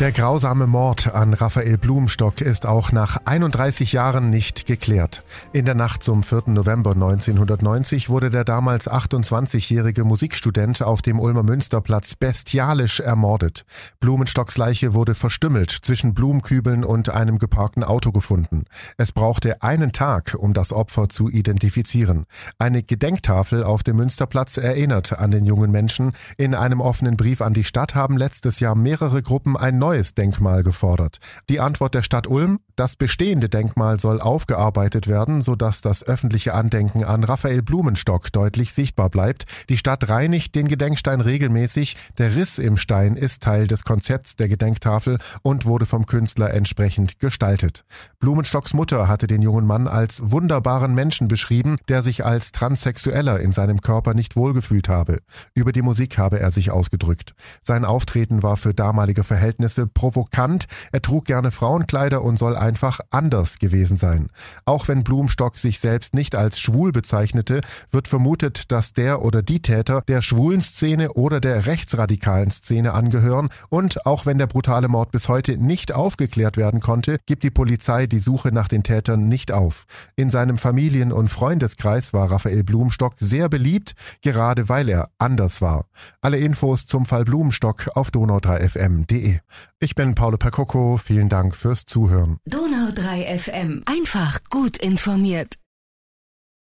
Der grausame Mord an Raphael Blumstock ist auch nach 31 Jahren nicht geklärt. In der Nacht zum 4. November 1990 wurde der damals 28-jährige Musikstudent auf dem Ulmer Münsterplatz bestialisch ermordet. Blumenstocks Leiche wurde verstümmelt zwischen Blumenkübeln und einem geparkten Auto gefunden. Es brauchte einen Tag, um das Opfer zu identifizieren. Eine Gedenktafel auf dem Münsterplatz erinnert an den jungen Menschen. In einem offenen Brief an die Stadt haben letztes Jahr mehrere Gruppen ein neues Denkmal gefordert. Die Antwort der Stadt Ulm, das bestehende Denkmal soll aufgearbeitet werden, sodass das öffentliche Andenken an Raphael Blumenstock deutlich sichtbar bleibt. Die Stadt reinigt den Gedenkstein regelmäßig. Der Riss im Stein ist Teil des Konzepts der Gedenktafel und wurde vom Künstler entsprechend gestaltet. Blumenstocks Mutter hatte den jungen Mann als wunderbaren Menschen beschrieben, der sich als Transsexueller in seinem Körper nicht wohlgefühlt habe. Über die Musik habe er sich ausgedrückt. Sein Auftreten war für damalige Verhältnisse Verhältnisse provokant, er trug gerne Frauenkleider und soll einfach anders gewesen sein. Auch wenn Blumstock sich selbst nicht als schwul bezeichnete, wird vermutet, dass der oder die Täter der schwulen Szene oder der rechtsradikalen Szene angehören und auch wenn der brutale Mord bis heute nicht aufgeklärt werden konnte, gibt die Polizei die Suche nach den Tätern nicht auf. In seinem Familien- und Freundeskreis war Raphael Blumstock sehr beliebt, gerade weil er anders war. Alle Infos zum Fall Blumstock auf donau3fm.de. Ich bin Paolo Percocco. Vielen Dank fürs Zuhören. Donau 3 FM. Einfach gut informiert.